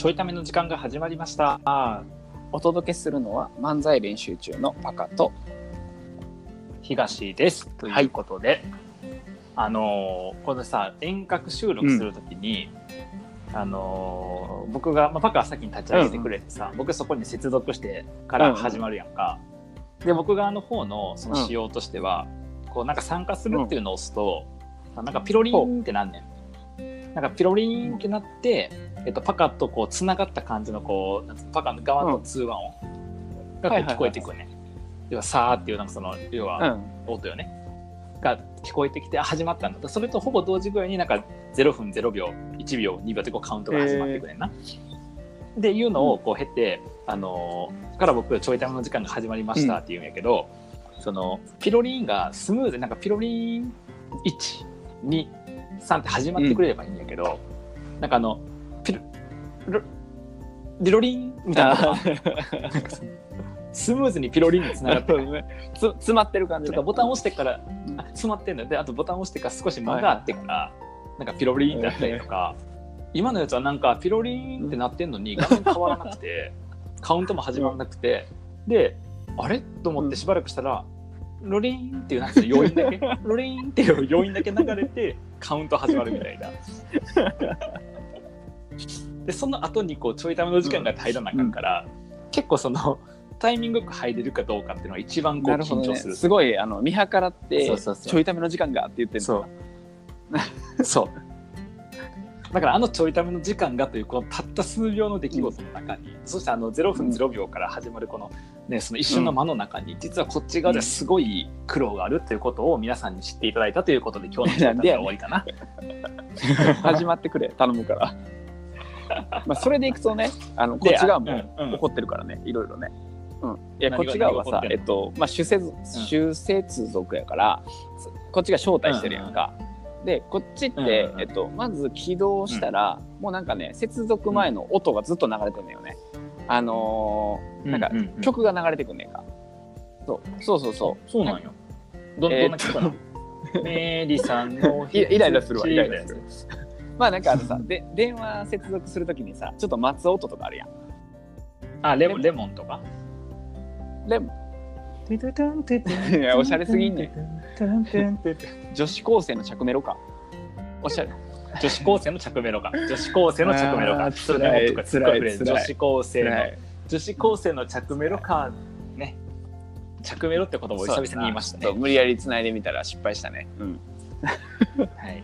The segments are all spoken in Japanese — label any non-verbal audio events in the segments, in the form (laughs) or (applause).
ちょいための時間が始まりました。お届けするのは漫才練習中のパカと東です。ということで、あのーこのさ、遠隔収録するときに、あのー僕が、まあ、パカは先に立ち上げてくれてさ、僕そこに接続してから始まるやんか。で、僕側の方のその仕様としては、こうなんか参加するっていうのを押すと、なんかピロリンってなんねん。なんかピロリンってなって、えっと、パカとこうつながった感じのこうパカの側の通話音が聞こえてくるね。要はさーっていうなんかその要はうん音よね。が聞こえてきてあ始まったんだとそれとほぼ同時ぐらいになんか0分0秒1秒2秒ってこうカウントが始まってくれんな。でいうのをこう経て、あのーから僕ちょいタイムの時間が始まりましたっていうんやけど、そのピロリンがスムーズになんかピロリン123って始まってくれればいいんやけど、なんかあのピロロリロリンみたいな。あスムーズにピロリンにつながってるね。つ詰まってる感じね。とかボタン押してから、あ詰まってんのよ。であとボタン押してから少し間があってから、なんかピロリンだったりとか、今のやつはなんかピロリンってなってんのに画面変わらなくて (laughs) カウントも始まらなくてであれ？と思ってしばらくしたら、ロリンっていうなんか余韻だけ (laughs) ロリンっていう余韻だけ流れてカウント始まるみたいな。(laughs) でその後にこうちょいための時間が入らなあかんから、結構そのタイミングよく入れるかどうかっていうのが一番こう緊張する。すごいあの見計らってちょいための時間がって言ってるそう。そう。だからあのちょいための時間がというこのたった数秒の出来事の中に、そしてあの0分0秒から始まるこの,、ね、その一瞬の間の中に、実はこっち側ですごい苦労があるということを皆さんに知っていただいたということで今日のちょいためは終わりかな。始まってくれ頼むから。(laughs) まあそれでいくとねあのこでっち側もうんうん。怒ってるからねいろいろね。うん。いやこっち側はさえっとまあ主接主接続やからこっちが招待してるやんか、でこっちって、うんうん。えっと、まず起動したら、もうなんかね接続前の音がずっと流れてんのよねあのーなんか曲が流れてくんねんか。そうそうそうそう。そうなんよ。どどえーんな曲かな、(laughs) メリさんのイイライラするわイライラする。るまあなんかあのさで電話接続するときにさちょっと待つ音とかあるやん。あレモンレモンとか？でもいやおしゃれすぎんねん女子高生の着メロかおしゃれ女子高生の着メロか。(laughs) 女子高生の着メロか。あーちょっとメモとかすっごい触れる。辛い女子高生の女子高生の着メロかね。着メロって言葉を久々に言いましたね。無理やり繋いでみたら失敗したね。うん。(laughs) はい。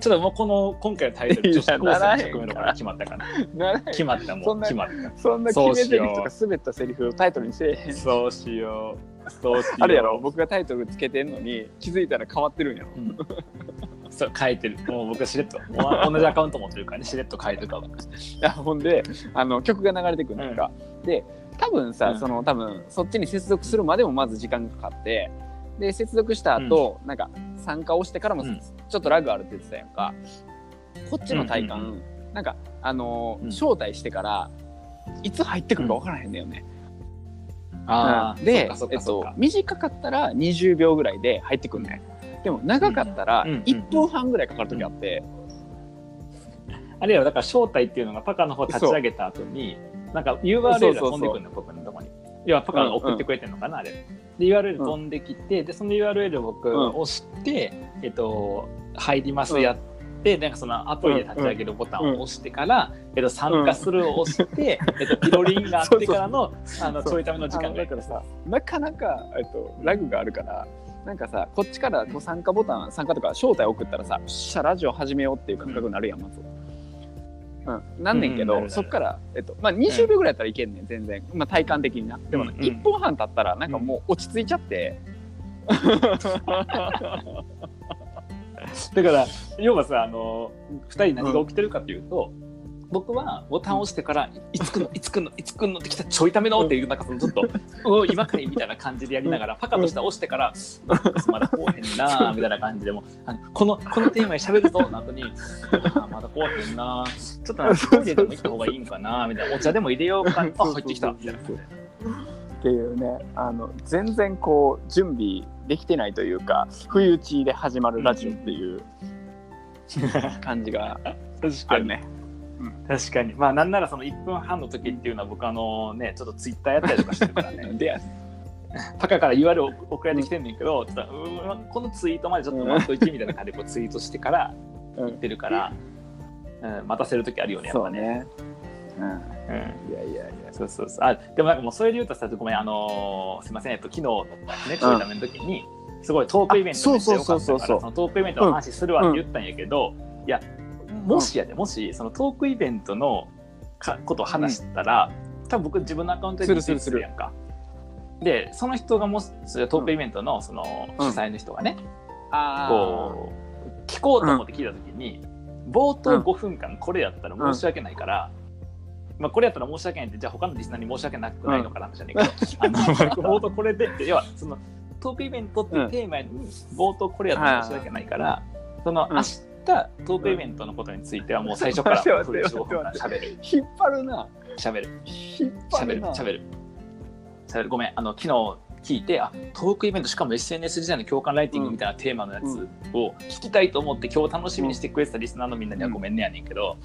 ちょっともうこの今回のタイトル女子高生の着メロから決まったかな決まったもそん決まっそんな決め台詞とか滑ったセリフをタイトルにせえへん。たそうしよう。そうしよう。あるやろ。僕がタイトルつけてんのに気づいたら変わってるんやろ。うんそう書いてる。もう僕はしれっと同じアカウント持ってるからね。しれっと書いてるかやほんであの曲が流れてくるんか、で多分さ、うん。その多分そっちに接続するまでもまず時間がかかってで接続した後、なんか参加をしてからもうん。ちょっとラグあるって言ってたやんか。こっちの体感、うんうんなんかあのーうん。招待してからいつ入ってくるか分からへんだよね、ああうん。でえっと短かったら20秒ぐらいで入ってくるねでも長かったらうんうん1分半ぐらいかかる時あって、あれよだから招待っていうのがパカの方立ち上げた後になんか URL が飛んでくるの僕のとこに。要はパカが送ってくれてるのかな、あれ。で URL 飛んできて、でその URL を僕うん。押して、えっと入りますやって、なんかそのアプリで立ち上げるボタンを押してから、えっと、参加するを押して、(laughs) えっと、ピロリンがあってからの (laughs) あのそう。ちょいための時間がだからさなかなか、えっと、ラグがあるからなんかさこっちからこう参加ボタン参加とか招待送ったらさよっしゃラジオ始めようっていう感覚になるやんまず。うん、なんねんけど、うんそっから、えっとまあ、20秒ぐらいやったらいけんねん全然、まあ、体感的にな。でも、うんうん。1分半経ったらなんかもう落ち着いちゃって、(laughs) だから要はさあの2人何が起きてるかっていうと、僕はボタンを押してから「いつくんのいつくんのいつくんの」(laughs) ってきたちょいためのっていうなんかそのちょっと「おい今かい」みたいな感じでやりながらパカとしては押してから「なんかまだこうへんな (laughs)」みたいな感じでもこのこのテーマで喋るぞの後に「あまだこうへんなちょっとトイレでも行った方がいいんかな」みたいな「お茶でも入れようか」(laughs) あ入ってきた」みたいな。っていうねあの全然こう準備できてないというか不意打ちで始まるラジオっていう感じがあるね。確かに。まあなんならその1分半の時っていうのは僕あのねちょっとツイッターやったりとかしてるからね。(laughs) でやパカから URL 送られてきてんねんけど、ちょっとうんこのツイートまでちょっと待っといてみたいな感じで (laughs) こうツイートしてからうん。言ってるから、うん、待たせる時あるよねやっぱね。そうね。うん。うん。いやいやいや。そうそうそう。あでもなんかもうそれで言うとさごめんあのーすいません。えっと昨日ねちょいための時にすごいトークイベントあめっちゃ良かったそうそうそうそうからそのトークイベントの話するわって言ったんやけど、いやもしやでもしそのトークイベントのかことを話したら、多分僕自分のアカウントでするするする。やんか。でその人がもしトークイベントのその主うん。催の人がね、あこう聞こうと思って聞いた時に、冒頭5分間これやったら申し訳ないから、まあ、これやったら申し訳ないってじゃあ他のリスナーに申し訳なくないのかなじゃねえけど、あの冒頭これでって要はそのトークイベントってテーマに冒頭これやったら申し訳ないから、そのうん明日トークイベントのことについてはもう最初から待ってフル待って。15分間喋る。引っ張るな。喋る。引っ張喋る。喋る。喋る。ごめん。あの昨日聞いてあトークイベントしかも SNS 時代の共感ライティングみたいなテーマのやつを聞きたいと思って今日楽しみにしてくれてたリスナーのみんなにはごめんねやねんけど、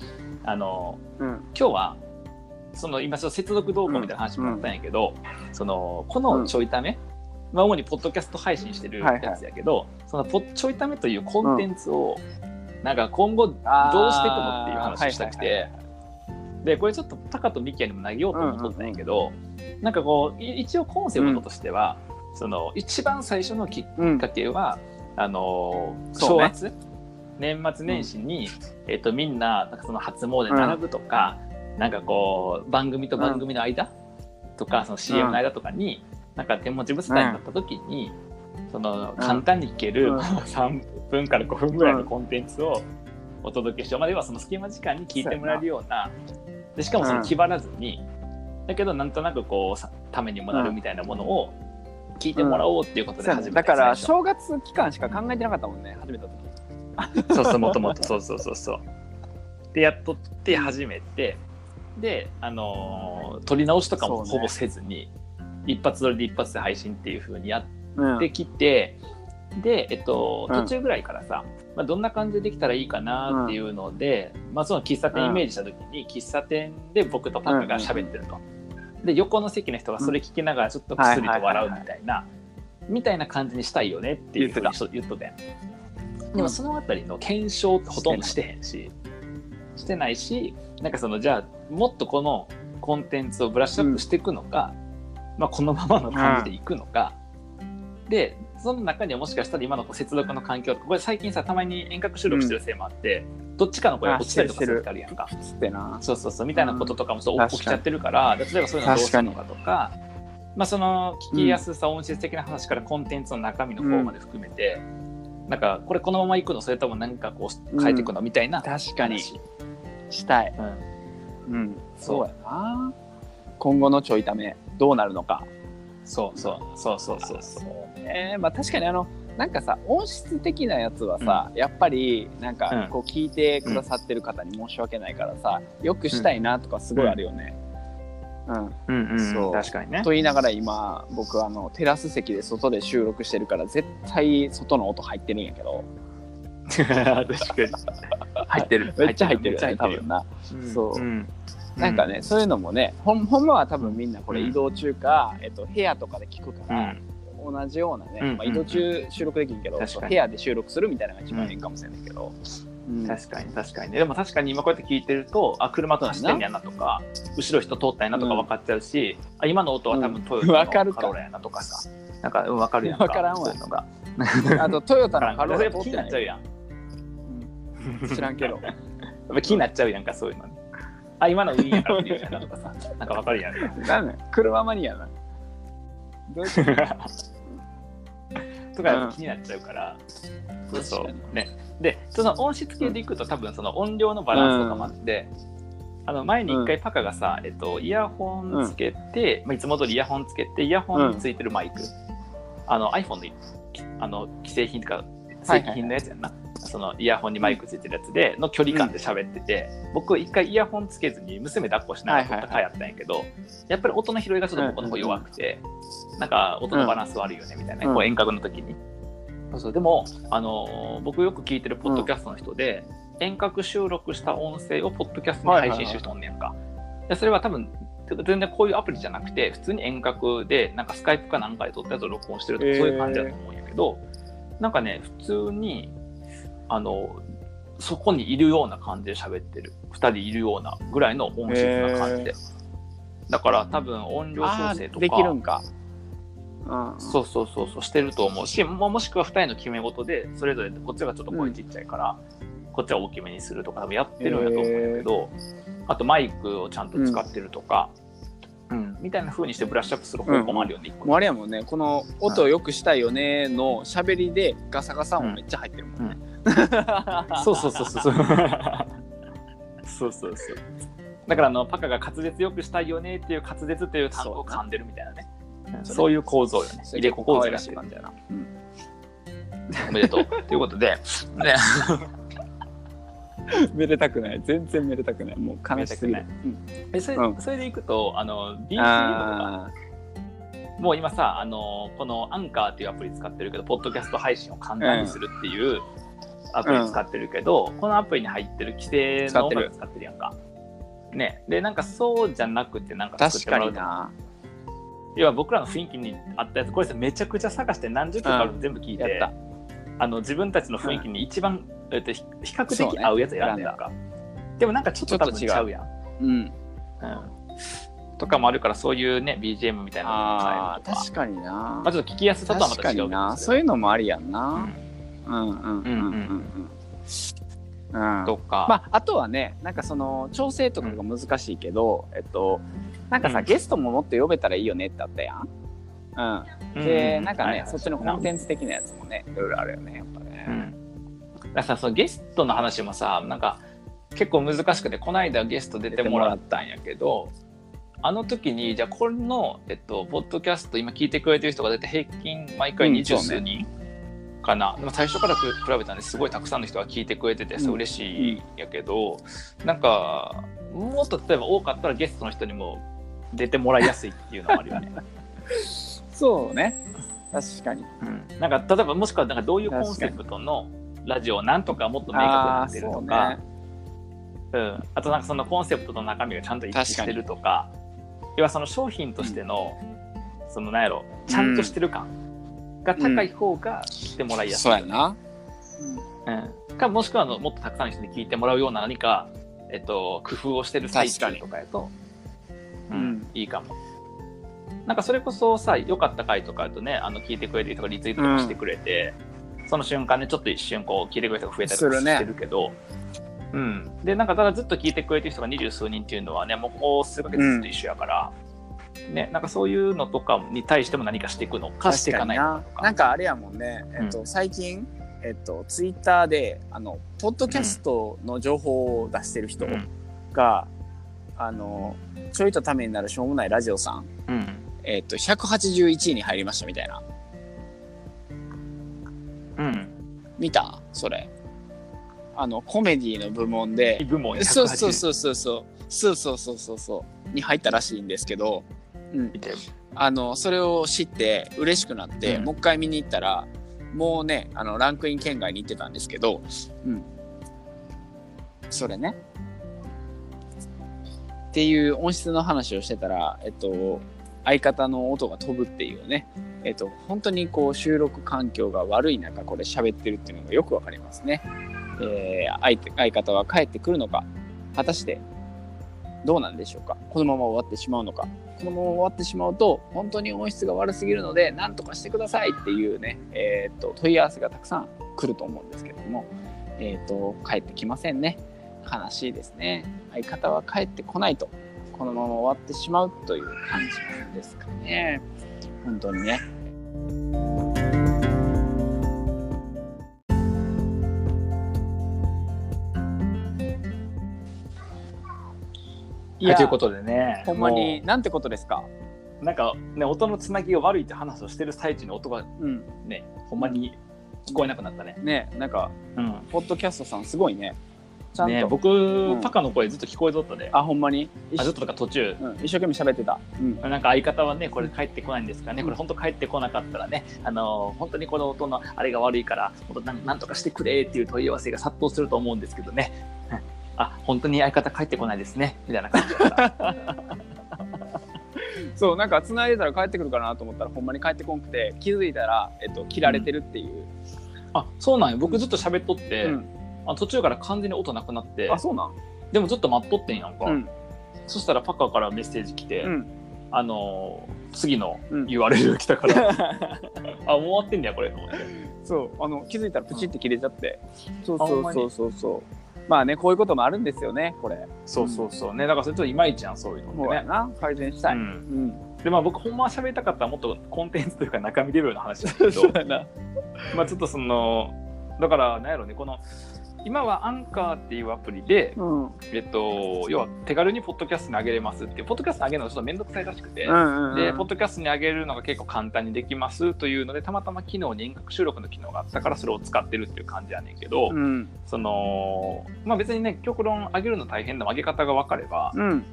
あのうん。今日はその今その接続動向みたいな話もあったんやけど、そのこのちょいため、まあ、主にポッドキャスト配信してるやつやけど、そのポッちょいためというコンテンツを、なんか今後どうしていくのっていう話をしたくて、でこれちょっとタカとミキヤにも投げようと思ったんやけど、なんかこうい一応コンセプトとしては、その一番最初のきっうんかけは、あのーそうね。正月、年末年始に、えっとみんななんかその初詣並ぶとか、なんかこう番組と番組の間、とかその CM の間とかに、なんか手持ち無沙汰になった時に、その簡単に聞ける、うん。3分から5分ぐらいのコンテンツをお届けしよう、まあ、ではその隙間時間に聞いてもらえるようなでしかもその気張らずに、だけどなんとなくこうさためにもなるみたいなものを聞いてもらおうっていうことで始めただから正月期間しか考えてなかったもんね始めた時。そうそうもともとそうそうそう。そうでやっとって始めて。であのー撮り直しとかもほぼせずに、一発撮りで一発で配信っていう風にやっうん。てきて、で、えっと、うん。途中ぐらいからさ、まあ、どんな感じでできたらいいかなっていうので、まあ、その喫茶店イメージした時に、喫茶店で僕とパカが喋ってると。で横の席の人がそれ聞きながらちょっとくすりと笑うみたいな、みたいな感じにしたいよねっていうふうに言っとったやん。でもそのあたりの検証ってほとんどしてへんし、してないし、なんかそのじゃあもっとこのコンテンツをブラッシュアップしていくのか、まあ、このままの感じでいくのか、でその中にはもしかしたら今の接続の環境とかこれ最近さたまに遠隔収録してるせいもあって、どっちかの声が落ちたりとかする時あるやんか。そうそうそう。みたいなこととかもちょっう起きちゃってるから、で例えばそういうのどうするのかとかまあ、その聞きやすさ、音質的な話からコンテンツの中身の方まで含めて、なんかこれこのままいくのそれとも何かこう変えていくのみたいな確かに。話。したい。うん、うん。そうやな。今後のちょいためどうなるのかそうそうそうそうそうそうね。まあ確かにあのなんかさ音質的なやつはさ、やっぱりなんかうん。こう聞いてくださってる方に申し訳ないからさ、よくしたいなとかすごいあるよね。うん。うんうんそう。確かにね。と言いながら今僕あのテラス席で外で収録してるから絶対外の音入ってるんやけど。(laughs) 確かに。(laughs) 入ってる。めっちゃ入ってるよね多分な、そう。うんなんかね、そういうのもねほんほんまは多分みんなこれうん。移動中か、えっと、部屋とかで聞くかうら、ん。同じようなね、うん。まあ、移動中収録できるけど、部屋で収録するみたいなのが一番いいかもしれないけど、うん。確かに確かに。でも確かに今こうやって聞いてるとあ車と走ってんやなとか後ろ人通ったんやなとか分かっちゃうし、あ今の音は多分トヨタのカローラやなとかさ。なんかうん分かるやんかわからんわ。そういうのが。あとトヨタ分のカローラ通ってないになっちゃうやん。うん。知らんけど気になっちゃうやんかそういうのねあ今のウィーンやからって言うやなとかさなんか分かるやん。かなんなん車マニアなどういうこと？とかやっぱ気になっちゃうから、そうそうね。でその音質系でいくと多分その音量のバランスとかもあって、あの前に一回パカがさ、えっと、イヤホンつけて、まあ、いつも通りイヤホンつけてイヤホンについてるマイク、あの iPhone のあの既製品とか正規品のやつやんな、そのイヤホンにマイクついてるやつでの距離感で喋ってて、僕一回イヤホンつけずに娘抱っこしながら撮った回やったんやけど、やっぱり音の拾いがちょっと僕の方弱くて、なんか音のバランス悪いよねみたいな、うん。こう遠隔の時に。そうそう。でも、あのー僕よく聞いてるポッドキャストの人で、遠隔収録した音声をポッドキャストに配信してる人おんねやんか。でそれは多分全然こういうアプリじゃなくて普通に遠隔でなんかスカイプかなんかで撮ったやつを録音してるとか、そういう感じだと思うんやけどなんかね普通にあのそこにいるような感じで喋ってる。2人いるようなぐらいの音質な感じで、だから多分音量調あ整とか。ーできるんか。うん、そうそうそうそうしてると思う。しももしくは2人の決め事でそれぞれこっちがちょっと声ちっちゃいから、こっちは大きめにするとか多分やってるんやと思うんやけど、あとマイクをちゃんと使ってるとか、うん。みたいな風にしてブラッシュアップする方法もあるよね、一個もうあれやもんね、この音を良くしたいよねの喋りでガサガサもめっちゃ入ってるもんね。そうそうそうそう。そうそうそう。だからあのパカが滑舌よくしたいよねっていう滑舌っていう単語を噛んでるみたいなね。そういう構造よね。入れ子構造らしい感じやな、うん、おめでとう。ということで。ねめでたくない。全然めでたくない。もう悲しすぎる、うん、えそれ,それでいくとあの BC とかもう今さあのこのアンカー。っていうアプリ使ってるけどポッドキャスト配信を簡単にするっていう、アプリ使ってるけど、このアプリに入ってる規制の音楽使ってるやんか。ね、でなんかそうじゃなくてなんか作ってもらうとかにな。要は僕らの雰囲気に合ったやつこれさめちゃくちゃ探して何十曲かあるの全部聞いて、やった。あの自分たちの雰囲気に一番、えっと、ひ比較的合うやつ選んでやんか、でもなんかちょっと多分違うやん、うん。うん、とかもあるからそういうね BGM みたいなのを確かになまあ、。ちょっと聞きやすさとはま確た違う。そういうのもありやんうな。んうんとか、まあ、あとはねなんかその調整とかが難しいけど、えっとなんかさ、うんゲストももっと呼べたらいいよねってあったやん。うん、で、なんかね、そっちのコンテンツ的なやつもねいろいろあるよねやっぱね。うん、だからそのゲストの話もさなんか結構難しくてこの間ゲスト出てもらったんやけどあの時にじゃあこの、えっと、ポッドキャスト今聞いてくれてる人が出て平均毎回二十数人かな、でも最初から比べたんですごいたくさんの人が聞いてくれててうん。嬉しいんやけど、なんかもっと例えば多かったらゲストの人にも出てもらいやすいっていうのもあるよね。(laughs) そうね。確かに。うん、なんか例えばもしくはなんかどういうコンセプトのラジオなんとかもっと明確になってるとかあ,、うん、あとなんかそのコンセプトの中身がちゃんと一致してるとか要はその商品としての、そのなんやろちゃんとしてる感が高い方が来てもらいやすい、そうやな。うん、かもしくはあのもっとたくさんの人に聞いてもらうような何か、えっと、工夫をしてる最中とかやと、ううん。ん、いいかも。なんかそれこそさ良かった回とかだとねあの聞いてくれてる人がリツイートとかしてくれて、その瞬間ねちょっと一瞬こう聞いてくれる人が増えたりとかすしてるけど、うん、でなんかただずっと聞いてくれてる人が二十数人っていうのはねもうこう数ヶ月ずっと一緒やから、ねなんかそういうのとかに対しても何かしていくの？かしていかないのかなんかあれやもんね、えっと最近、えっと、ツイッターであのポッドキャストの情報を出してる人うん。が、あのちょいとためになるしょうもないラジオさん、うん。えっと、181位に入りましたみたいな。うん。見た？それ。あのコメディの部門で。部門？そうそうそうそうそう。そうそうそうそうそう。に入ったらしいんですけど、うん、見てるあのそれを知って嬉しくなって、うん。もう一回見に行ったらもうねあのランクイン圏外に行ってたんですけど、うん、それね。っていう音質の話をしてたら、えっと、相方の音が飛ぶっていうね、えっと、本当にこう収録環境が悪い中これ喋ってるっていうのがよくわかりますね。えー相手相方は帰ってくるのか果たしてどうなんでしょうか？このまま終わってしまうのか？このまま終わってしまうと本当に音質が悪すぎるので何とかしてくださいっていうね、えー、と問い合わせがたくさん来ると思うんですけども、えー、と帰ってきませんね。悲しいですね。相方は帰ってこないとこのまま終わってしまうという感じなんですかね。本当にね。いやはいということでねほんまにもなんてことですか？うなんかね音のつなぎが悪いって話をしてる最中に音がうん。ねほんまに聞こえなくなったね。ねなんかうん。ポッドキャストさんすごいね。ちゃんと、ね僕、ん。パカの声ずっと聞こえとったで。あほんまに？あずっととか途中。うん、一生懸命喋ってた、うん、なんか相方はね、これ帰ってこないんですかね、これ本当帰ってこなかったらね、あの本当にこの音のあれが悪いから、本当なんなんとかしてくれっていう問い合わせが殺到すると思うんですけどね、あ本当に相方帰ってこないですね。みたいな感じだった。そうなんか繋いでたら帰ってくるかなと思ったらほんまに帰ってこんくて気づいたら、えっと、切られてるっていう、あそうなんよ、僕ずっと喋っとって、うん。あ途中から完全に音なくなって、あそうなん？でもずっと待っとってんやんか、うん。そしたらパカからメッセージ来て、うん。あの次のうん。URL 来たから、(laughs) あもう終わってんだよ、これ。と思って。そうあの気づいたらプチって切れちゃって、そうんまにそうそうそうそうまあねこういうこともあるんですよねこれ。そうそうそう。ね、だからそれちょっといまいちやん、そういうのってね。な改善したい、ううん。んでまあ僕ほんまは喋りたかったらもっとコンテンツというか中身レベルの話だけど。(laughs) まあちょっとそのだからなんやろねこの今はアンカーっていうアプリで、うん。えっと、要は手軽にポッドキャストに上げれますってポッドキャストに上げるのがちょっと面倒くさいらしくて、うんうんでポッドキャストに上げるのが結構簡単にできますというのでたまたま昨日に遠隔収録の機能があったからそれを使ってるっていう感じやねんけど、うん。そのまあ別にね極論上げるの大変でも上げ方が分かればうん。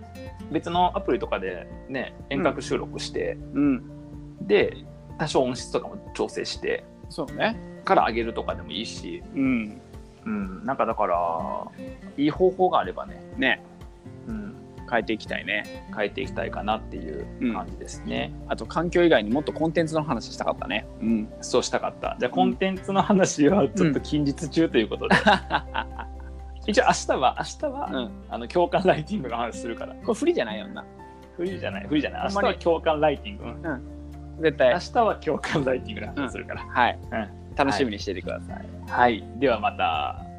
別のアプリとかでね遠隔収録して、うん。で多少音質とかも調整してそうね。から上げるとかでもいいし、うんうん、なんかだからいい方法があればね、ねうん、変えていきたいね変えていきたいかなっていう感じですね、あと環境以外にもっとコンテンツの話したかったね。うん。そうしたかった。じゃあコンテンツの話はちょっと近日中ということで、(laughs) 一応明日は明日は、うん。あの共感ライティングの話するから。これ不利じゃないよな。フリーじゃない。フリーじゃない。明日は共感ライティング、うん。絶対。明日は共感ライティングの話するから、はい。うん楽しみにしててください。はい、はい、ではまた。